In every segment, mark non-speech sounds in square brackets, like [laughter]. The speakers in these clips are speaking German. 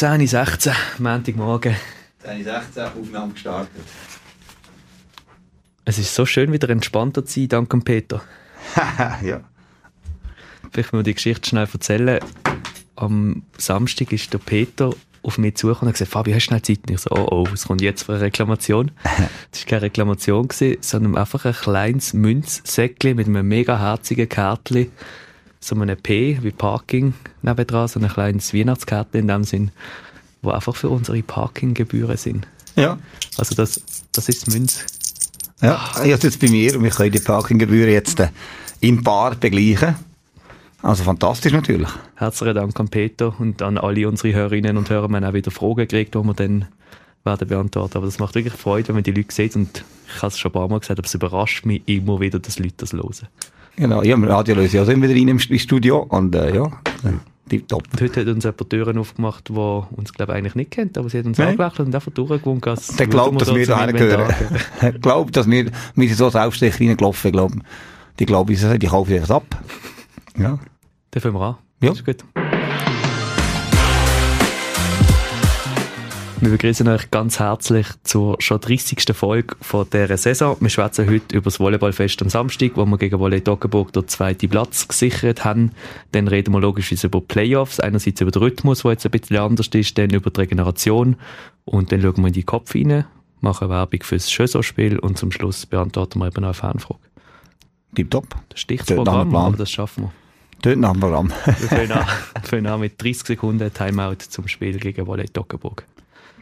10.16 Montagmorgen. 10.16 Aufnahme gestartet. Es ist so schön, wieder entspannter zu sein, dank dem Peter. [laughs] ja. Vielleicht muss ich die Geschichte schnell erzählen. Am Samstag ist der Peter auf mich zugekommen und hat gesagt, Fabi, hast du schnell Zeit? Und ich so, oh, oh, was kommt jetzt für eine Reklamation? [laughs] Das war keine Reklamation, gewesen, sondern einfach ein kleines Münzsäckchen mit einem mega herzigen Kärtchen, so einem P wie Parking nebendran, so ein kleines Weihnachtskärtchen in dem Sinn, wo einfach für unsere Parkinggebühren sind. Ja. Also das, das ist Münz. Ja, ich habe jetzt bei mir und wir können die Parkinggebühren jetzt äh, im Bar begleichen. Also fantastisch natürlich. Herzlichen Dank an Peter und an alle unsere Hörerinnen und Hörer. Wir haben auch wieder Fragen gekriegt, die wir dann werden beantworten. Aber das macht wirklich Freude, wenn man die Leute sieht. Und ich habe es schon ein paar Mal gesagt, aber es überrascht mich immer wieder, dass Leute das hören. Genau, ja, im Radio lösen ja sind wieder rein im Studio und äh, ja, tipptopp. Und heute hat uns jemand Türen aufgemacht, die uns, glaube ich, eigentlich nicht kennt, aber sie hat uns Nein. angelächelt und einfach durchgewunken. Der glaubt, dass wir da gehören. [laughs] Er glaubt, dass wir, wir sind so selbstständig reingelaufen, glaube Die glauben, die kaufen das ab. Ja. Dann fangen wir an. Ja. ist gut. Wir begrüßen euch ganz herzlich zur schon 30. Folge von dieser Saison. Wir schwätzen heute über das Volleyballfest am Samstag, wo wir gegen Volley Toggenburg den zweiten Platz gesichert haben. Dann reden wir logischerweise über Playoffs. Einerseits über den Rhythmus, der jetzt ein bisschen anders ist, dann über die Regeneration. Und dann schauen wir in die Kopf rein, machen Werbung fürs Schösser-Spiel und zum Schluss beantworten wir eben noch eine Fanfrage. Tipptopp. Das Stichprogramm, aber das schaffen wir. Dort nach dem Programm. wir fangen an, mit 30 Sekunden Timeout zum Spiel gegen Volley Toggenburg.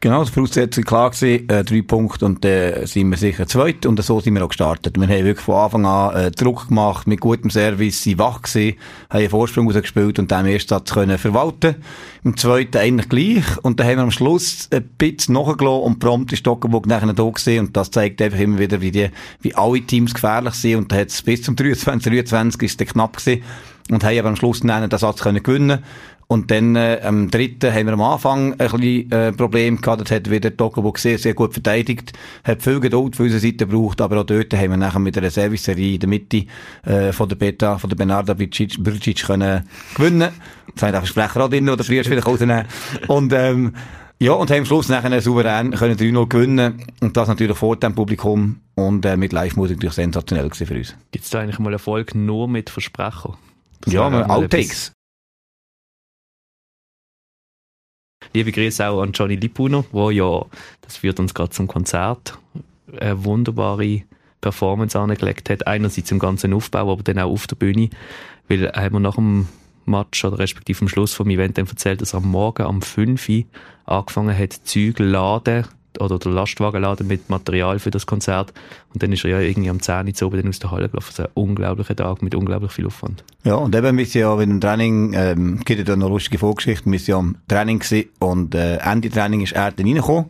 Genau, die Voraussetzung klar gewesen, äh, drei Punkte und dann äh, sind wir sicher zweit und so sind wir auch gestartet. Wir haben wirklich von Anfang an äh, Druck gemacht, mit gutem Service, sind wach gewesen, haben einen Vorsprung rausgespielt und dann im ersten Satz können verwalten. Im zweiten eigentlich gleich und dann haben wir am Schluss ein bisschen nachgelassen und prompt ist Stockenburg nachher da gewesen und das zeigt einfach immer wieder, wie die, wie alle Teams gefährlich sind und da hat es bis zum 23, 23 ist es knapp gewesen und haben aber am Schluss dann den Satz können gewinnen und dann, äh, am dritten haben wir am Anfang ein bisschen, äh, Problem gehabt. Das hat wieder Tokobo sehr, sehr gut verteidigt. Hat viel Geduld von unserer Seite gebraucht. Aber auch dort haben wir nachher mit einer Serviceserie in der Mitte, äh, von der Beta, von der Bernarda Bricic können gewinnen. Jetzt haben wir den Versprecher auch drin, oder früher wieder rausnehmen. Und, ähm, ja, und haben am Schluss nachher souverän können 3-0 gewinnen. Und das natürlich vor dem Publikum. Und, äh, mit Live-Musik natürlich sensationell gewesen für uns. Gibt es da eigentlich mal Erfolg nur mit Versprecher? Das ja, Outtakes. Liebe Grüße auch an Johnny Lipuno, wo ja, das führt uns gerade zum Konzert, eine wunderbare Performance angelegt hat. Einerseits im ganzen Aufbau, aber dann auch auf der Bühne, weil haben wir nach dem Match oder respektive am Schluss vom Event dann erzählt, dass er am Morgen um 5 Uhr angefangen hat, Züge laden oder der Lastwagenladen mit Material für das Konzert. Und dann ist er ja irgendwie am 10 Uhr oben aus der Halle gelaufen. Also ein unglaublicher Tag mit unglaublich viel Aufwand. Ja, und eben, wir sind ja bei dem Training, ähm, gibt ja da eine lustige Vorgeschichte, wir sind ja am Training gewesen und äh, Ende Training ist er dann reingekommen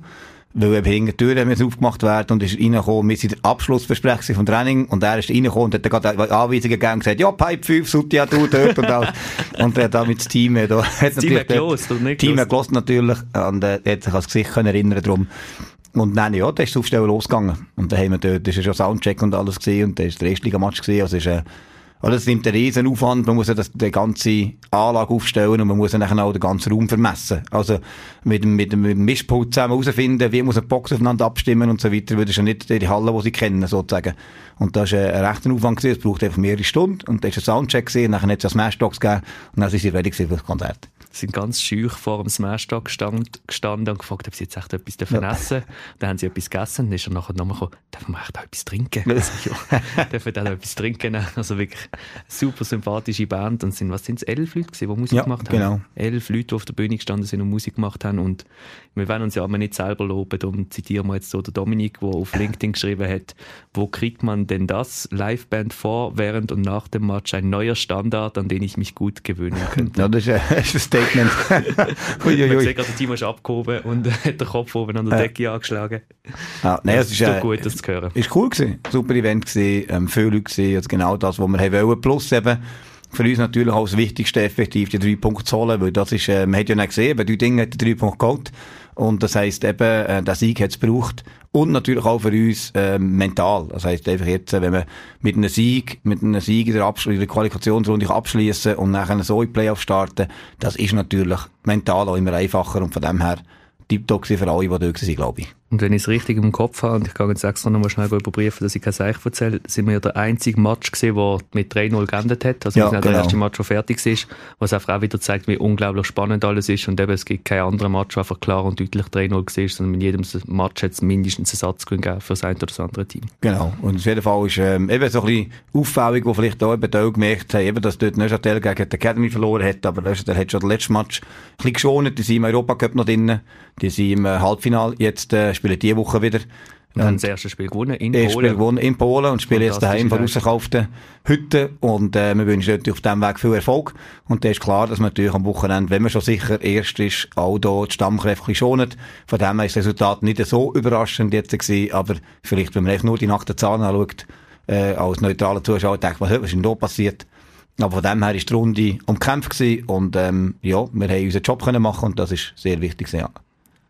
weil eben hinter die Tür müssen aufgemacht werden und ist reingekommen, wir sind der Abschlussbesprechung vom Training und er ist reingekommen und hat dann gerade Anweisungen gegeben und gesagt, ja, Pipe 5, Sutia, du dort und alles. [laughs] und er hat da mit dem Team, da hat das Team hat gelost, oder nicht? Team hat gelost natürlich und äh, hat sich ans Gesicht können erinnern drum. Und dann, ja, da ist das Aufstellen losgegangen. Und dann haben wir dort, das ist ja schon Soundcheck und alles gesehen und da ist der Erstliga-Match gesehen, also ist, äh, oder es nimmt einen riesen Aufwand, man muss ja das, die ganze Anlage aufstellen und man muss ja nachher auch den ganzen Raum vermessen. Also mit dem, mit mit dem Mischpult zusammen herausfinden, wie muss eine Box aufeinander abstimmen und so weiter, das ist ja nicht die Halle, die sie kennen, sozusagen. Und das ist ein rechter Aufwand gewesen, es braucht einfach mehrere Stunden. Und da ist ein Soundcheck gesehen, nachher hat es ja Smashbox gegeben. Und dann sind sie ready für das Konzert sind ganz schüch vor dem Smashdock gestand, gestanden und gefragt, ob sie jetzt echt etwas dürfen ja. essen Dann haben sie etwas gegessen und dann ist er nachher nochmal gekommen, dürfen wir echt auch etwas trinken? Also, ja, [laughs] dürfen auch etwas trinken? Also wirklich super sympathische Band und sind, was sind es, elf Leute gewesen, die Musik ja, gemacht haben? genau. Elf Leute, die auf der Bühne gestanden sind und Musik gemacht haben und wir wollen uns ja aber nicht selber loben, darum zitieren wir jetzt so den Dominik, der auf LinkedIn geschrieben hat, wo kriegt man denn das Liveband vor, während und nach dem Match ein neuer Standard, an den ich mich gut gewöhnen könnte? [laughs] Ja, das ist ein, das ist Statement. [laughs] Uiuiui. Man sieht gerade, Timo ist abgehoben und [laughs] hat den Kopf oben an der Decke angeschlagen. Ah, nein, es ist, ist gut, das zu hören. Ist cool gewesen. Super Event gewesen, ähm, viele Leute gesehen, also genau das, was wir wollen. Plus eben, für uns natürlich auch das Wichtigste, effektiv die drei Punkte zu holen, weil das ist, äh, man hat ja nicht gesehen, bei drei Dingen hat er drei Punkte geholt. Und das heisst eben, äh, der Sieg hat es gebraucht. Und natürlich auch für uns äh, mental. Das heisst einfach jetzt, wenn man mit einem Sieg, mit einem Sieg in der, Absch in der Qualifikationsrunde abschließen und nachher so in Playoff starten, das ist natürlich mental auch immer einfacher und von dem her tiptop für alle, die dort sind, glaube ich. Und wenn ich es richtig im Kopf habe, und ich kann jetzt extra nochmal schnell überprüfen, dass ich kein Seich erzähle, sind wir ja der einzige Match gesehen, der mit 3-0 geendet hat. Also ja, genau. der erste Match, der fertig ist, was einfach auch wieder zeigt, wie unglaublich spannend alles ist. Und eben, es gibt keinen anderen Match, der einfach klar und deutlich 3-0 gesehen sondern in jedem Match hat es mindestens einen Satz gegeben für das eine oder das andere Team. Genau. Und auf jeden Fall ist ähm, eben so ein bisschen auffällig, wo vielleicht auch eben auch gemerkt haben, eben, dass dort Neuchâtel gegen die Academy verloren hat, aber Neuchâtel hat schon den letzten Match ein bisschen geschont, die sind im Europacup noch drinnen, die sind im äh, Halbfinale, jetzt äh, spielen diese Woche wieder wieder. Und haben das erste Spiel gewonnen in Polen. Spiel gewonnen in Polen und spielen jetzt daheim von ausgekauften Hütten. Und äh, wir wünschen natürlich auf diesem Weg viel Erfolg. Und da ist klar, dass man natürlich am Wochenende, wenn man schon sicher erst ist, auch hier die Stammkräfte schonet. Von dem her ist das Resultat nicht so überraschend jetzt gewesen, aber vielleicht, wenn man einfach nur die nackten Zahlen anschaut, äh, als neutraler Zuschauer, denkt man, was ist denn da passiert? Aber von dem her war die Runde umkämpft gewesen und ähm, ja, wir haben unseren Job können machen und das ist sehr wichtig. Ja.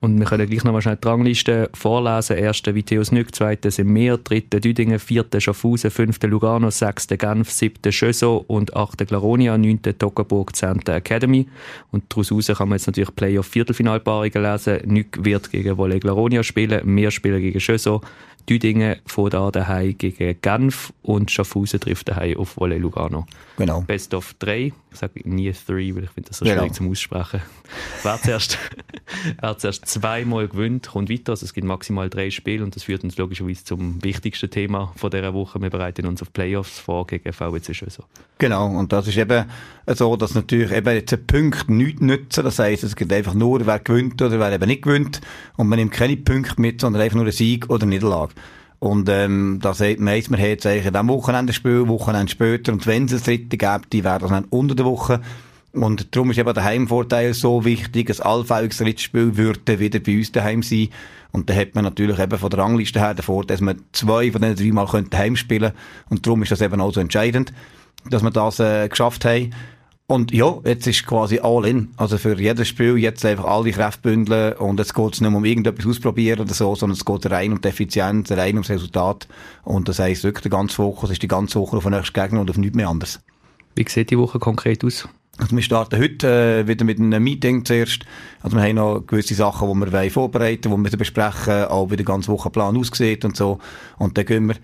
Und wir können gleich noch mal schnell die Rangliste vorlesen. Erster Viteus Nück, zweiter sind wir, dritter Düdingen, vierter Schaffhausen, fünfter Lugano, sechster Genf, siebter Schöso und achter Glaronia, neunter Toggenburg, zehnter Academy. Und daraus kann man jetzt natürlich Playoff-Viertelfinalpaarungen lesen. Nück wird gegen Volley Glaronia spielen, wir spielen gegen Schöso, Düdingen vor da daheim gegen Genf und Schaffhausen trifft daheim auf Volley Lugano. Genau. Best of 3. Ich sage nie 3, weil ich finde das so genau. schwierig zum Aussprechen. Wer zuerst, [laughs] wer zuerst zweimal gewinnt, kommt weiter. Also es gibt maximal drei Spiele und das führt uns logischerweise zum wichtigsten Thema von dieser Woche. Wir bereiten uns auf Playoffs vor gegen VWC Schöso. Genau. Und das ist eben so, dass natürlich eben jetzt ein Punkt nichts nützen. Das heisst, es gibt einfach nur, wer gewinnt oder wer eben nicht gewinnt. Und man nimmt keine Punkte mit, sondern einfach nur einen Sieg oder Niederlage. Und ähm, da sagt man, man hat jetzt eigentlich diesem Wochenende Spiel, Wochenende später. Und wenn es ein dritte gibt, die das dann unter der Woche. Und darum ist eben der Heimvorteil so wichtig. Ein allfälliges Drittspiel würde wieder bei uns daheim sein. Und da hat man natürlich eben von der Rangliste her den Vorteil, dass man zwei von diesen drei Mal daheim spielen könnte. Und darum ist das eben auch so entscheidend, dass wir das äh, geschafft haben. Und ja, jetzt ist quasi all in. Also für jedes Spiel jetzt einfach alle Kräfte bündeln und jetzt geht es nicht um irgendetwas ausprobieren oder so, sondern es geht rein um die Effizienz, rein ums Resultat. Und das heisst wirklich, der ganze Woche, ist die ganze Woche auf den nächsten Gegner und auf nichts mehr anderes. Wie sieht die Woche konkret aus? Also wir starten heute äh, wieder mit einem Meeting zuerst. Also wir haben noch gewisse Sachen, die wir vorbereiten wollen, die wir besprechen, auch wie der ganze Wochenplan aussieht und so. Und dann gehen wir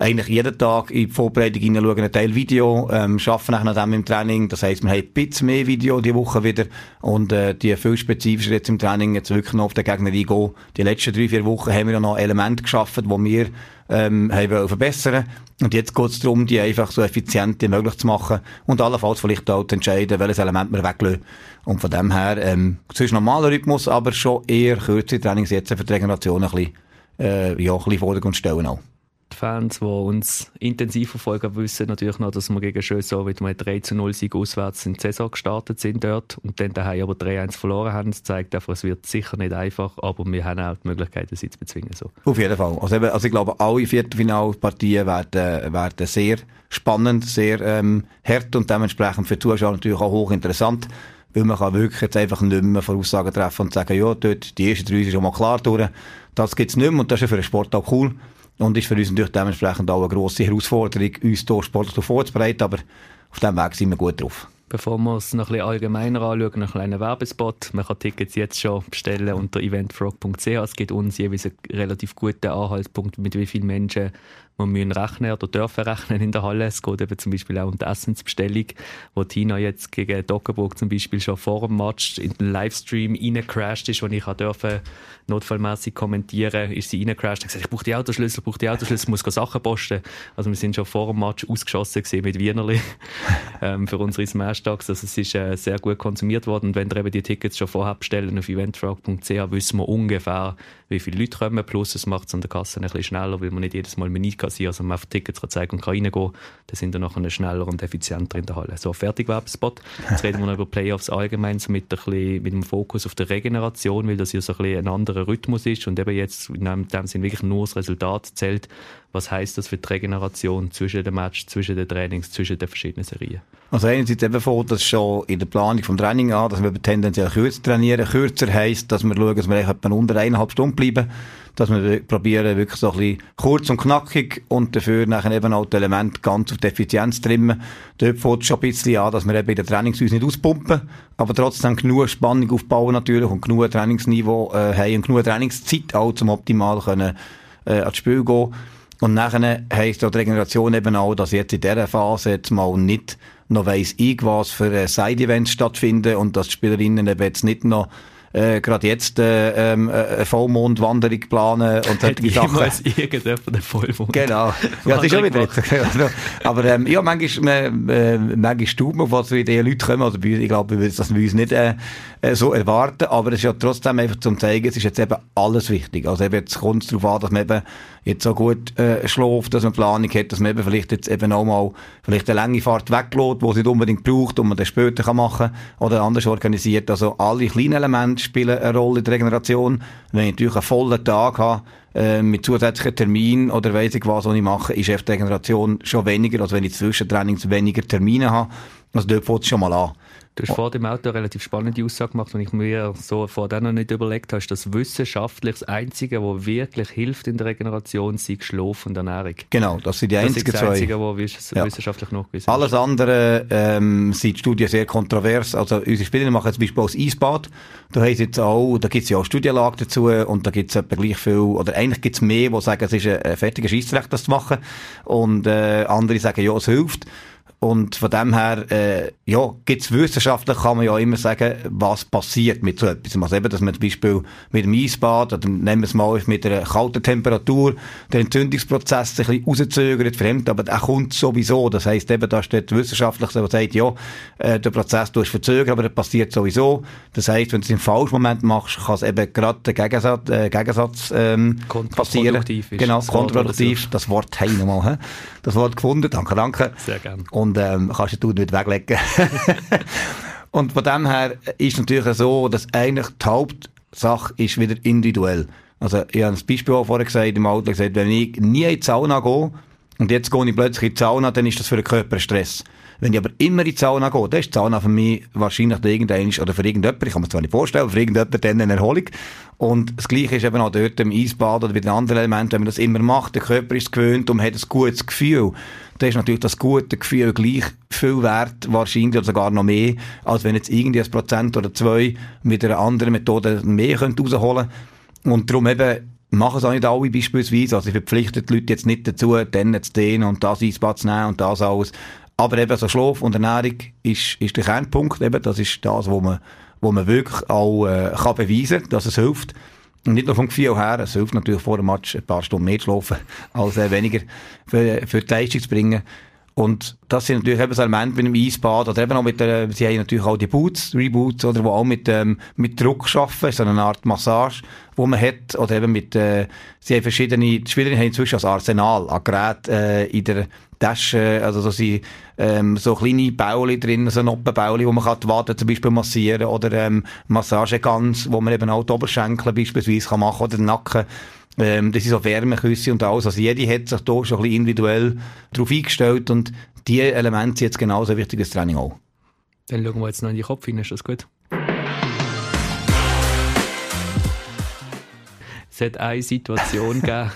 eigentlich jeden Tag in die Vorbereitung hineinschauen, ein Teil Video, ähm, arbeiten nach dem im Training. Das heisst, wir haben ein bisschen mehr Video die Woche wieder und äh, die viel spezifischer jetzt im Training jetzt wirklich noch auf den Gegner eingehen. Die letzten drei, vier Wochen haben wir noch Elemente geschaffen, die wir ähm, haben wollen verbessern und jetzt geht es darum, die einfach so effizient wie möglich zu machen und allenfalls vielleicht auch zu entscheiden, welches Element wir weglassen. Und von dem her, ähm, ein normaler Rhythmus, aber schon eher kürzere Trainings jetzt für die Regeneration ein bisschen, äh, ja, ein bisschen Vordergrund stellen auch. Fans, die uns intensiv verfolgen, wissen natürlich noch, dass wir gegen Schösau mit einem 3 zu 0 Sieg auswärts in die Saison gestartet sind dort und dann daheim aber 3-1 verloren haben. Das zeigt einfach, es wird sicher nicht einfach, aber wir haben auch die Möglichkeit, sie zu bezwingen. So. Auf jeden Fall. Also, eben, also ich glaube, alle Viertelfinalpartien werden, werden sehr spannend, sehr ähm, hart und dementsprechend für die Zuschauer natürlich auch hochinteressant. Weil man kann wirklich jetzt einfach nicht mehr Voraussagen treffen und sagen, ja, dort, die ersten drei sind schon mal klar durch. Das gibt's nicht mehr und das ist ja für den Sport auch cool. Und ist für uns natürlich dementsprechend auch eine grosse Herausforderung, uns hier sportlich vorzubereiten, aber auf diesem Weg sind wir gut drauf. Bevor wir es noch ein bisschen allgemeiner anschauen, einen kleinen Werbespot. Man kann Tickets jetzt schon bestellen unter eventfrog.ch. Es gibt uns jeweils einen relativ guten Anhaltspunkt, mit wie vielen Menschen wir müssen rechnen oder dürfen rechnen in der Halle. Es geht eben zum Beispiel auch um die Essensbestellung, wo Tina jetzt gegen Dockerburg zum Beispiel schon vor dem Match in den Livestream reingecrashed ist, wo ich durfte notfallmäßig kommentieren, ist sie reingecrashed und gesagt, ich brauche die Autoschlüssel, ich brauche die Autoschlüssel, muss Sachen posten. Also wir sind schon vor dem Match ausgeschossen mit Wienerli [laughs] ähm, für unsere Smash-Tags. Also es ist äh, sehr gut konsumiert worden und wenn ihr eben die Tickets schon vorher bestellen auf eventfrog.ch, wissen wir ungefähr, wie viele Leute kommen, plus es macht es an der Kasse ein bisschen schneller, weil man nicht jedes Mal Menü passieren. Also man auf Tickets kann zeigen und kann reingehen, dann sind wir nachher schneller und effizienter in der Halle. So, fertig Werbespot. Jetzt reden wir noch [laughs] über Playoffs allgemein, so mit, ein bisschen, mit dem Fokus auf der Regeneration, weil das ja so ein, bisschen ein anderer Rhythmus ist und eben jetzt in dem Sinn wirklich nur das Resultat zählt. Was heißt das für die Regeneration zwischen den Match, zwischen den Trainings, zwischen den verschiedenen Serien? Also einerseits eben vor, dass schon in der Planung vom Training an, dass wir tendenziell kürzer trainieren. Kürzer heisst, dass wir schauen, dass wir etwa unter eineinhalb Stunden bleiben dass wir probieren, wirklich so ein bisschen kurz und knackig und dafür nachher eben auch die Elemente ganz auf die Effizienz trimmen. Dort fängt es schon ein bisschen an, dass wir eben in den Trainings nicht auspumpen, aber trotzdem genug Spannung aufbauen natürlich und genug Trainingsniveau äh, haben und genug Trainingszeit auch zum optimal können, äh, ans Spiel gehen. Und nachher heisst auch die Regeneration eben auch, dass jetzt in dieser Phase jetzt mal nicht noch weiss ich, was für äh, Side-Events stattfinden und dass die Spielerinnen eben jetzt nicht noch äh, gerade jetzt äh, ähm, äh, eine Vollmondwanderung planen und solche Sachen. Jemals irgendjemand eine Vollmond. Genau. Ja, das ist schon wieder jetzt. [laughs] Aber ähm, ja, manchmal, äh, manchmal staubt man, was wie diese Leute kommen. Also ich glaube, wir das wir uns nicht äh, äh, so erwarten, aber es ist ja trotzdem einfach zum zeigen, es ist jetzt eben alles wichtig. Also eben jetzt kommt es darauf an, dass man eben jetzt so gut äh, schläft, dass man Planung hat, dass man eben vielleicht jetzt eben auch mal vielleicht eine lange Fahrt weglässt, die es nicht unbedingt braucht und man das später kann machen oder anders organisiert. Also alle kleinen Elemente spielen eine Rolle in der Regeneration. Wenn ich natürlich einen vollen Tag habe, äh, mit zusätzlichen Terminen oder weiss ich was, was ich mache, ist die Regeneration schon weniger, als wenn ich zwischen Trainings weniger Termine habe. Also dort fängt es schon mal an. Du hast vor dem Auto eine relativ spannende Aussage gemacht, und ich mir so vor dem noch nicht überlegt habe, dass wissenschaftlich das Einzige, was wirklich hilft in der Regeneration, sei Schlaf und Ernährung. Genau, das sind die einzigen zwei. Das ist das Einzige, was ja. wissenschaftlich nachgewiesen ist. Alles andere ähm, sind Studien sehr kontrovers. Also unsere Spieler machen zum Beispiel das Eisbad. Da jetzt auch, da gibt es ja auch Studienlage dazu und da gibt es etwa gleich viel, oder eigentlich gibt es mehr, die sagen, es ist ein fertiger Scheissrecht, das zu machen. Und äh, andere sagen, ja, es hilft. Und von dem her, äh, ja, gibt's wissenschaftlich, kann man ja immer sagen, was passiert mit so etwas. Also eben, dass man zum Beispiel mit dem Eisbad, oder nehmen wir es mal mit einer kalten Temperatur, den Entzündungsprozess ein bisschen rauszögert, fremd, aber er kommt sowieso. Das heisst eben, da steht wissenschaftlich, der sagt, ja, äh, der Prozess du verzögert, aber er passiert sowieso. Das heisst, wenn du es im falschen Moment machst, kann es eben gerade der Gegensatz, äh, Gegensatz ähm, passieren. Ist genau, kontraproduktiv. Das Wort haben wir mal, das Wort gefunden. Danke, danke. Sehr gerne und ähm, kannst du nicht weglegen. [laughs] und von dem her ist natürlich so, dass eigentlich die Hauptsache ist wieder individuell. Also ich habe ein Beispiel auch vorher gesagt, im Auto gesagt, wenn ich nie in die Sauna gehe und jetzt gehe ich plötzlich in die Sauna, dann ist das für den Körper Stress. Wenn ich aber immer in die Sauna gehe, dann ist die Sauna für mich wahrscheinlich irgendein, oder für irgendjemand, ich kann mir zwar nicht vorstellen, für irgendjemand dann eine Erholung. Und das Gleiche ist eben auch dort im Eisbad oder bei den anderen Elementen, wenn man das immer macht, der Körper ist gewöhnt und hat ein gutes Gefühl dann ist natürlich das gute Gefühl gleich viel wert, wahrscheinlich oder sogar noch mehr, als wenn jetzt irgendwie ein Prozent oder zwei mit einer anderen Methode mehr rausholen Und darum eben, machen es auch nicht alle beispielsweise, also ich verpflichte die Leute jetzt nicht dazu, dann zu dehnen und das Eisbad zu nehmen und das alles. Aber eben so Schlaf und Ernährung ist, ist der Kernpunkt eben, das ist das, wo man, wo man wirklich auch äh, kann beweisen dass es hilft. Und nicht nur vom Gefühl her, es hilft natürlich vor dem Match ein paar Stunden mehr zu schlafen, [laughs] als äh, weniger für, für die Leistung zu bringen. Und das sind natürlich eben so Elemente mit dem Eisbad oder eben auch mit der, sie haben natürlich auch die Boots, Reboots, oder, wo auch mit, ähm, mit Druck arbeiten, so eine Art Massage, wo man hat, oder eben mit, äh, sie haben verschiedene, die Spieler haben inzwischen als Arsenal an Geräten, äh, in der Tasche, also so sind, ähm, so kleine Bauli drin, so Noppenbauli, wo man kann die Wade zum Beispiel massieren, oder, ähm, Massagegans, wo man eben auch die Oberschenkel beispielsweise kann machen, oder den Nacken. Ähm, das sind so Wärmeküsse und alles. Also jede hat sich da schon ein bisschen individuell darauf eingestellt und die Elemente sind jetzt genauso wichtig das Training auch. Dann schauen wir jetzt noch in die Kopf hin, ist das gut? Es hat eine Situation [laughs] gegeben,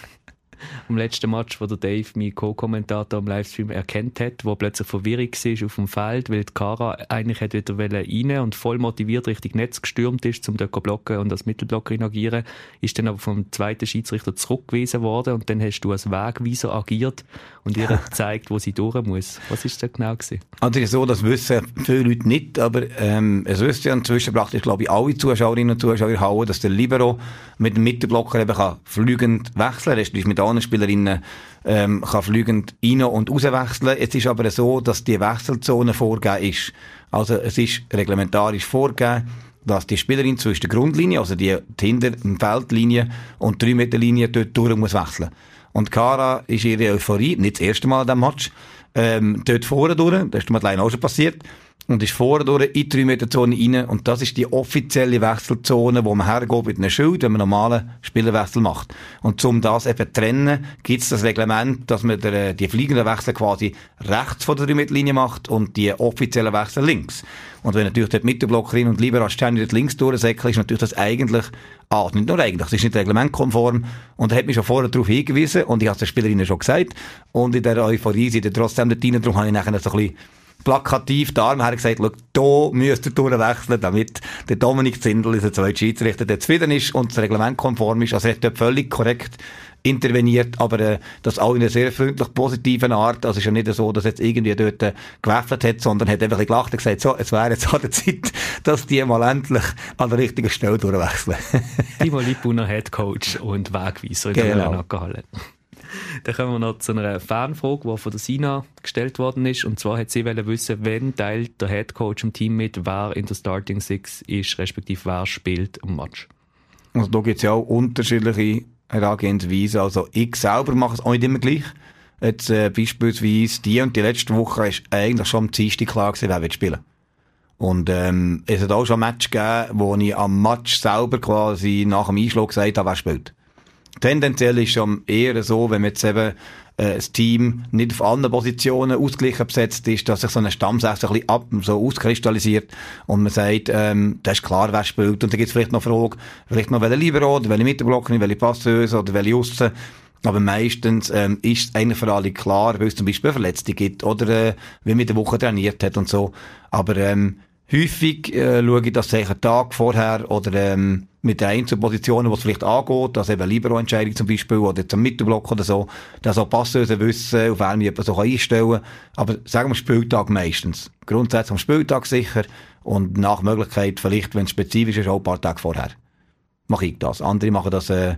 am letzten Match, wo der Dave, mein Co-Kommentator im Livestream, erkennt hat, wo plötzlich Verwirrung war auf dem Feld, weil die Kara eigentlich hat wieder rein und voll motiviert Richtung Netz gestürmt ist, um dort blocken und als Mittelblocker agieren, ist dann aber vom zweiten Schiedsrichter zurückgewiesen worden und dann hast du als Wegweiser agiert und ihr [laughs] gezeigt, wo sie durch muss. Was ist das genau gewesen? Also ist so, das wissen viele Leute nicht, aber ähm, es wissen ja inzwischen praktisch, glaube ich, alle Zuschauerinnen und Zuschauer hauen, dass der Libero mit dem Mittelblocker eben kann flügend wechseln, respektive mit anderen Spielerinnen ähm, kann flügend rein- und rauswechseln. Es ist aber so, dass die Wechselzone vorgegeben ist. Also es ist reglementarisch vorgegeben, dass die Spielerin zwischen der Grundlinie, also die, hinter der Feldlinie und die 3 Meter Linie dort durch muss wechseln. Und Kara ist ihre Euphorie, nicht das erste Mal in diesem Match, ähm, dort vorne durch, das ist mir allein auch schon passiert, und ist vorne durch in die 3 Meter Zone rein. Und das ist die offizielle Wechselzone, wo man hergeht mit einem Schild, wenn man normalen Spielerwechsel macht. Und um das eben zu trennen, gibt es das Reglement, dass man der, die fliegenden Wechsel quasi rechts von der 3 Meter Linie macht und die offiziellen Wechsel links. Und wenn natürlich dort Mittelblockerin und lieber dort links durchsäckeln, ist natürlich das eigentlich, ah, nicht nur eigentlich, es ist nicht reglementkonform. Und er hat mich schon vorher darauf hingewiesen und ich habe es den Spielerinnen schon gesagt. Und in der Euphorie sind trotzdem dort rein, darum habe ich nachher so ein bisschen plakativ die Arme her gesagt, schau, da müsst ihr durchwechseln, damit der Dominik Zindel, unser zweiter Schiedsrichter, der zufrieden ist und das Reglement konform ist. Also er hat dort völlig korrekt interveniert, aber äh, das auch in einer sehr freundlich positiven Art. Also es ist ja nicht so, dass jetzt irgendwie dort äh, gewäffelt hat, sondern hat einfach gelacht und gesagt, so, es wäre jetzt an der Zeit, [laughs] dass die mal endlich an der richtigen Stelle durchwechseln. Timo Lippuner Head Coach und Wegweiser in der genau. Dann kommen wir noch zu einer Fanfrage, die von der Sina gestellt worden ist. Und zwar hat sie wissen, wenn teilt der Head Coach im Team mit, wer in der Starting Six ist, respektive wer spielt im Match. Also da gibt es ja auch unterschiedliche Herangehensweisen. Also ich selber mache es auch nicht immer gleich. Jetzt äh, beispielsweise die und die letzte Woche ist eigentlich schon am Dienstag klar gewesen, wer wird spielen. Und ähm, es hat auch schon ein Match gegeben, wo ich am Match selber quasi nach dem Einschlag gesagt habe, wer spielt. Tendenziell ist es eher so, wenn man jetzt eben äh, das Team nicht auf allen Positionen ausgeglichen besetzt ist, dass sich so ein Stammsechs ein bisschen ab, so auskristallisiert und man sagt, ähm, das ist klar, wer spielt. Und dann gibt es vielleicht noch eine Frage, vielleicht noch welche Libero oder welche Mittelblocker, welche Passeuse oder welche Aussen. Aber meistens ähm, ist es eigentlich für alle klar, weil es zum Beispiel Verletzte gibt oder äh, wie man der Woche trainiert hat und so. Aber ähm, häufig äh, schaue ich das sicher einen Tag vorher oder ähm, mit der Einzelpositionen, die es vielleicht angeht, also eben Libero-Entscheidung zum Beispiel oder zum Mittelblock oder so, dass auch Passeuse wissen, auf wen jemand so einstellen kann. Aber sagen wir Spieltag meistens. Grundsätzlich am Spieltag sicher und nach Möglichkeit vielleicht, wenn es spezifisch ist, auch ein paar Tage vorher. Mache ich das. Andere machen das äh,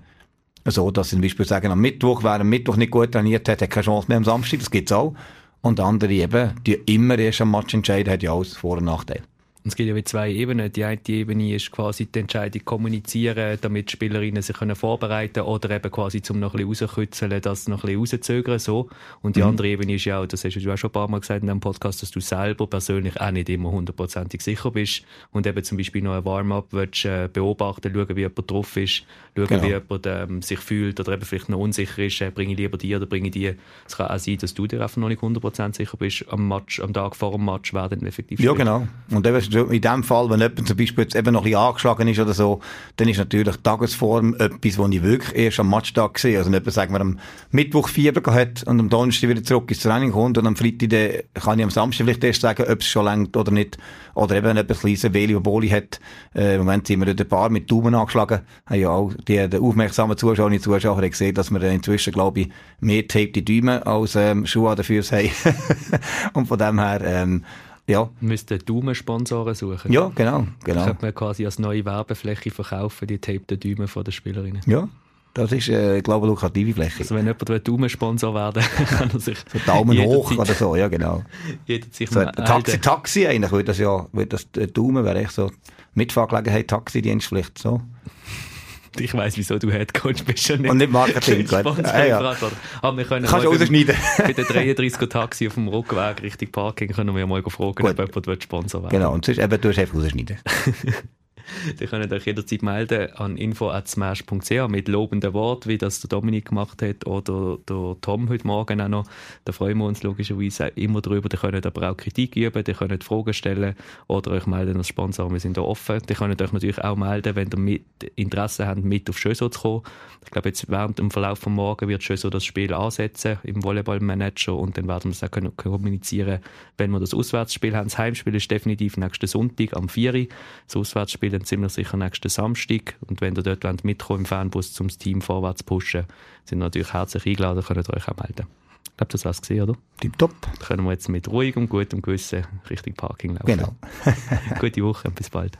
so, dass sie zum Beispiel sagen, am Mittwoch, wer am Mittwoch nicht gut trainiert hat, hat keine Chance mehr am Samstag, das gibt's auch. Und andere eben, die immer erst am Match entscheiden, hat ja alles Vor- und Nachteile. Und es gibt ja wie zwei Ebenen. Die eine Ebene ist quasi die Entscheidung kommunizieren, damit die Spielerinnen sich können vorbereiten können oder eben quasi zum noch ein bisschen rauskützeln, das noch ein bisschen rauszögern, so. Und die mhm. andere Ebene ist ja auch, das hast du auch schon ein paar Mal gesagt in dem Podcast, dass du selber persönlich auch nicht immer hundertprozentig sicher bist und eben zum Beispiel noch ein Warm-up willst, äh, beobachten, schauen, wie jemand drauf ist, schauen, genau. wie jemand ähm, sich fühlt oder eben vielleicht noch unsicher ist, äh, bringe ich lieber die oder bringe ich die. Es kann auch sein, dass du dir einfach noch nicht hundertprozentig sicher bist am Match, am Tag vor dem Match, wer denn effektiv Ja, genau. Und eben in dem Fall, wenn jemand zum Beispiel jetzt eben noch ein bisschen angeschlagen ist oder so, dann ist natürlich Tagesform etwas, was ich wirklich erst am Matchtag sehe. Also wenn jemand, sagen wir, am Mittwoch Fieber hat und am Donnerstag wieder zurück ins Training kommt und am Freitag dann kann ich am Samstag vielleicht erst sagen, ob es schon längt oder nicht. Oder eben, wenn jemand ein kleines Veli Boli hat. Äh, Im Moment sind wir dort ein paar mit Daumen angeschlagen. Haben ja auch die, die aufmerksamen Zuschauer und Zuschauer gesehen, dass wir inzwischen, glaube ich, mehr Tape die Daumen als ähm, Schuhe an den Füßen haben. [laughs] und von dem her, ähm, ja. Müsste Daumensponsoren suchen. Ja, genau. genau. Das könnte man quasi als neue Werbefläche verkaufen, die tapten Daumen von den Spielerinnen. Ja. Das ist, äh, glaube ich, eine lukrative Fläche. Also wenn jemand Daumensponsor werden [laughs] kann er sich... So Daumen hoch oder so, ja genau. Jeder sich so, Taxi, Taxi eigentlich, würde das ja, würde das Daumen wäre echt so Mitfahrgelegenheit, Taxidienst vielleicht so. Ich weiss, wieso du Headcoach bist und nicht, und nicht Marketing. ah, ja. Aber wir können Kannst du rausschneiden. [laughs] Bei den 33 Taxi auf dem Rückweg Richtung Parking können wir mal fragen, Gut. ob jemand Sponsor werden Genau, und sonst eben, du hast einfach rausschneiden. [laughs] [laughs] Die könnt euch jederzeit melden an info.smash.ch mit lobenden Worten, wie das der Dominik gemacht hat oder der Tom heute Morgen auch noch. Da freuen wir uns logischerweise immer drüber. Die könnt aber auch Kritik üben, die könnt Fragen stellen oder euch melden als Sponsor. Wir sind da offen. Die könnt euch natürlich auch melden, wenn ihr mit Interesse habt, mit auf Schöso zu kommen. Ich glaube, jetzt während dem Verlauf von morgen wird Schöso das Spiel ansetzen im Volleyballmanager und dann werden wir es auch kommunizieren, wenn wir das Auswärtsspiel haben. Das Heimspiel ist definitiv nächsten Sonntag am 4. Das Auswärtsspiel dann ziemlich sicher nächsten Samstag. Und wenn ihr dort wollt, mitkommen im Fanbus, um das Team vorwärts zu pushen, sind natürlich herzlich eingeladen, könnt ihr euch auch melden. Ich glaube, das war's gesehen, oder? Tipptopp. Dann können wir jetzt mit ruhigem, gutem Gewissen Richtung Parking laufen. Genau. [laughs] Gute Woche und bis bald.